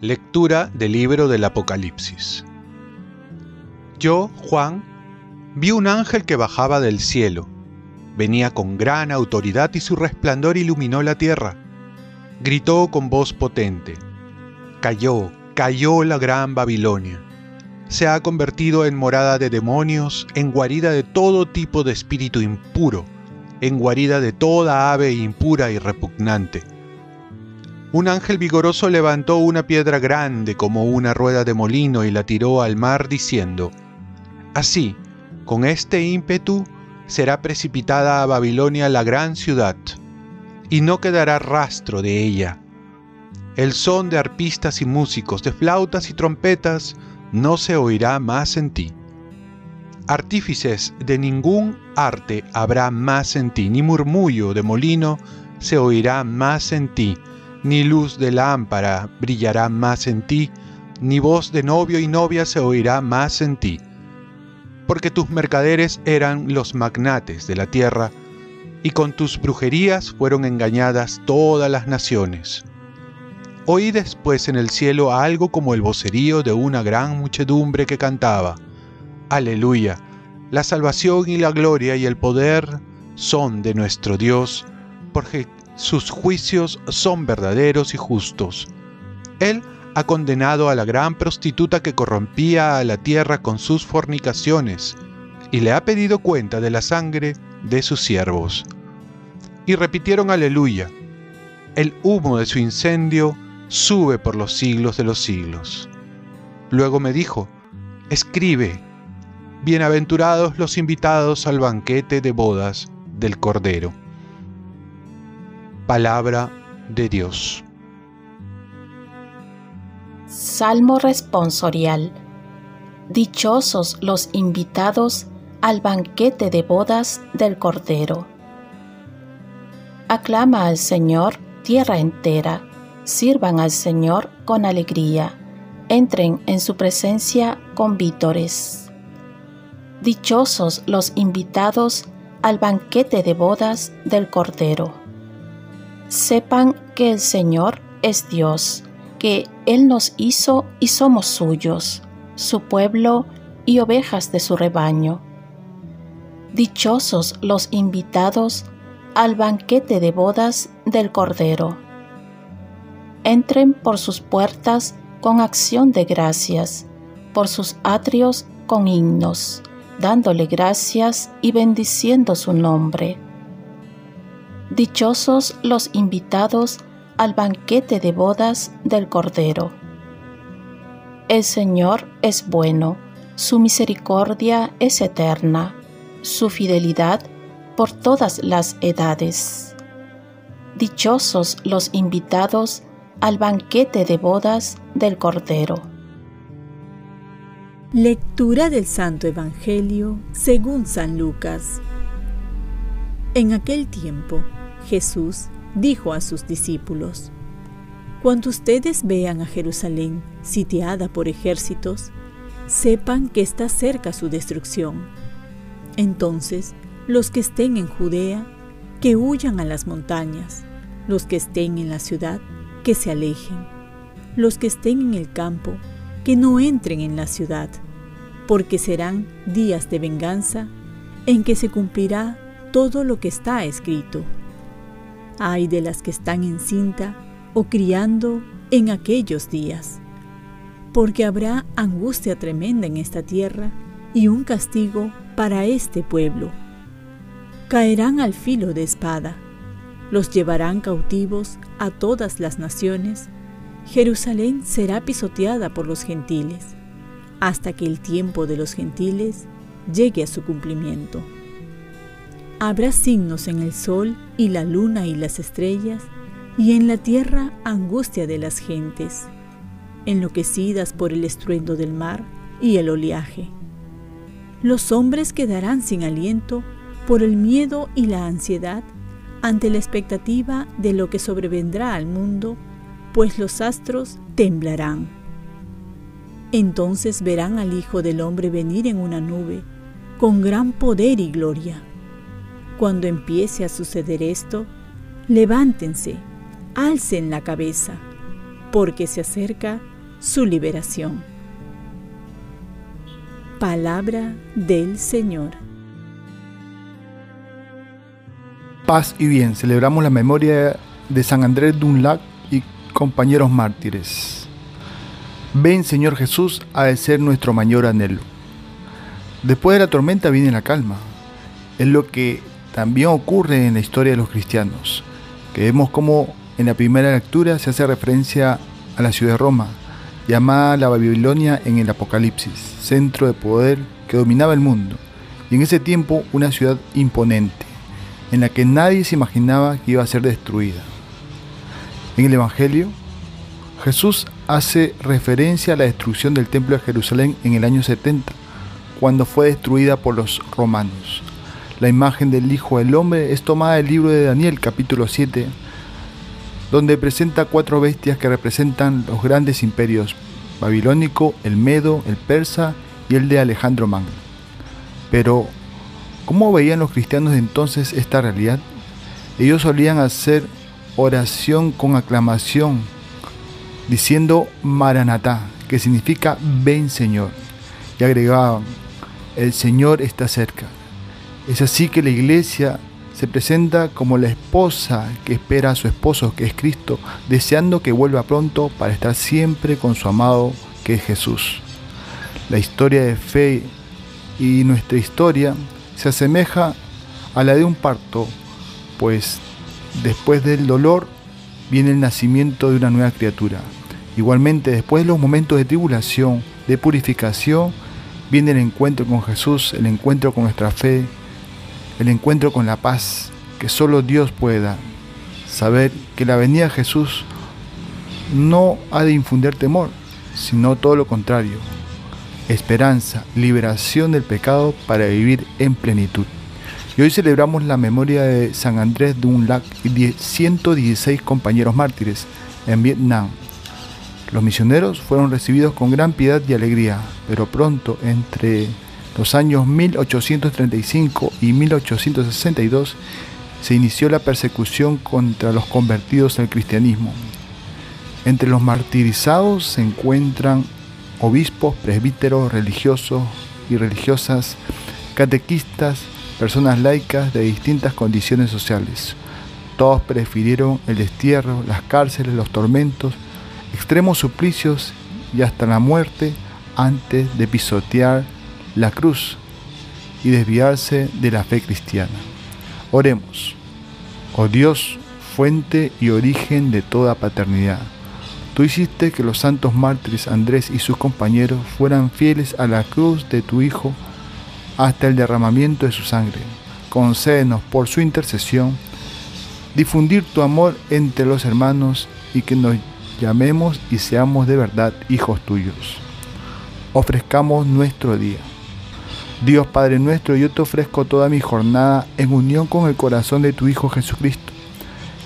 Lectura del libro del Apocalipsis. Yo, Juan, vi un ángel que bajaba del cielo. Venía con gran autoridad y su resplandor iluminó la tierra. Gritó con voz potente. Cayó, cayó la gran Babilonia. Se ha convertido en morada de demonios, en guarida de todo tipo de espíritu impuro, en guarida de toda ave impura y repugnante un ángel vigoroso levantó una piedra grande como una rueda de molino y la tiró al mar diciendo, Así, con este ímpetu, será precipitada a Babilonia la gran ciudad, y no quedará rastro de ella. El son de arpistas y músicos, de flautas y trompetas, no se oirá más en ti. Artífices de ningún arte habrá más en ti, ni murmullo de molino se oirá más en ti, ni luz de lámpara brillará más en ti, ni voz de novio y novia se oirá más en ti, porque tus mercaderes eran los magnates de la tierra, y con tus brujerías fueron engañadas todas las naciones. Oí después en el cielo algo como el vocerío de una gran muchedumbre que cantaba, Aleluya, la salvación y la gloria y el poder son de nuestro Dios, porque sus juicios son verdaderos y justos. Él ha condenado a la gran prostituta que corrompía a la tierra con sus fornicaciones, y le ha pedido cuenta de la sangre de sus siervos. Y repitieron aleluya. El humo de su incendio sube por los siglos de los siglos. Luego me dijo, escribe, bienaventurados los invitados al banquete de bodas del Cordero. Palabra de Dios. Salmo responsorial. Dichosos los invitados al banquete de bodas del Cordero. Aclama al Señor tierra entera, sirvan al Señor con alegría, entren en su presencia con vítores. Dichosos los invitados al banquete de bodas del Cordero sepan que el Señor es Dios, que Él nos hizo y somos suyos, su pueblo y ovejas de su rebaño. Dichosos los invitados al banquete de bodas del Cordero. Entren por sus puertas con acción de gracias, por sus atrios con himnos, dándole gracias y bendiciendo su nombre Dichosos los invitados al banquete de bodas del Cordero. El Señor es bueno, su misericordia es eterna, su fidelidad por todas las edades. Dichosos los invitados al banquete de bodas del Cordero. Lectura del Santo Evangelio según San Lucas. En aquel tiempo, Jesús dijo a sus discípulos, Cuando ustedes vean a Jerusalén sitiada por ejércitos, sepan que está cerca su destrucción. Entonces, los que estén en Judea, que huyan a las montañas, los que estén en la ciudad, que se alejen, los que estén en el campo, que no entren en la ciudad, porque serán días de venganza en que se cumplirá todo lo que está escrito. Ay de las que están encinta o criando en aquellos días, porque habrá angustia tremenda en esta tierra y un castigo para este pueblo. Caerán al filo de espada, los llevarán cautivos a todas las naciones, Jerusalén será pisoteada por los gentiles, hasta que el tiempo de los gentiles llegue a su cumplimiento. Habrá signos en el sol y la luna y las estrellas, y en la tierra angustia de las gentes, enloquecidas por el estruendo del mar y el oleaje. Los hombres quedarán sin aliento por el miedo y la ansiedad ante la expectativa de lo que sobrevendrá al mundo, pues los astros temblarán. Entonces verán al Hijo del Hombre venir en una nube con gran poder y gloria. Cuando empiece a suceder esto, levántense, alcen la cabeza, porque se acerca su liberación. Palabra del Señor. Paz y bien, celebramos la memoria de San Andrés Dunlac y compañeros mártires. Ven, Señor Jesús, a de ser nuestro mayor anhelo. Después de la tormenta viene la calma. Es lo que también ocurre en la historia de los cristianos, que vemos como en la primera lectura se hace referencia a la ciudad de Roma, llamada la Babilonia en el Apocalipsis, centro de poder que dominaba el mundo, y en ese tiempo una ciudad imponente en la que nadie se imaginaba que iba a ser destruida. En el Evangelio, Jesús hace referencia a la destrucción del Templo de Jerusalén en el año 70, cuando fue destruida por los romanos. La imagen del Hijo del Hombre es tomada del libro de Daniel capítulo 7, donde presenta cuatro bestias que representan los grandes imperios babilónico, el medo, el persa y el de Alejandro Magno. Pero ¿Cómo veían los cristianos de entonces esta realidad? Ellos solían hacer oración con aclamación, diciendo Maranatá, que significa ven Señor. Y agregaban, el Señor está cerca. Es así que la iglesia se presenta como la esposa que espera a su esposo, que es Cristo, deseando que vuelva pronto para estar siempre con su amado, que es Jesús. La historia de fe y nuestra historia se asemeja a la de un parto, pues después del dolor viene el nacimiento de una nueva criatura. Igualmente, después de los momentos de tribulación, de purificación, viene el encuentro con Jesús, el encuentro con nuestra fe, el encuentro con la paz que solo Dios puede dar. Saber que la venida de Jesús no ha de infundir temor, sino todo lo contrario, esperanza, liberación del pecado para vivir en plenitud. Y hoy celebramos la memoria de San Andrés Dunlac y 116 compañeros mártires en Vietnam. Los misioneros fueron recibidos con gran piedad y alegría, pero pronto, entre los años 1835 y 1862, se inició la persecución contra los convertidos al cristianismo. Entre los martirizados se encuentran obispos, presbíteros, religiosos y religiosas, catequistas, personas laicas de distintas condiciones sociales. Todos prefirieron el destierro, las cárceles, los tormentos, extremos suplicios y hasta la muerte antes de pisotear la cruz y desviarse de la fe cristiana. Oremos. Oh Dios, fuente y origen de toda paternidad Tú hiciste que los santos mártires Andrés y sus compañeros fueran fieles a la cruz de tu Hijo hasta el derramamiento de su sangre. Concédenos por su intercesión difundir tu amor entre los hermanos y que nos llamemos y seamos de verdad hijos tuyos. Ofrezcamos nuestro día. Dios Padre nuestro, yo te ofrezco toda mi jornada en unión con el corazón de tu Hijo Jesucristo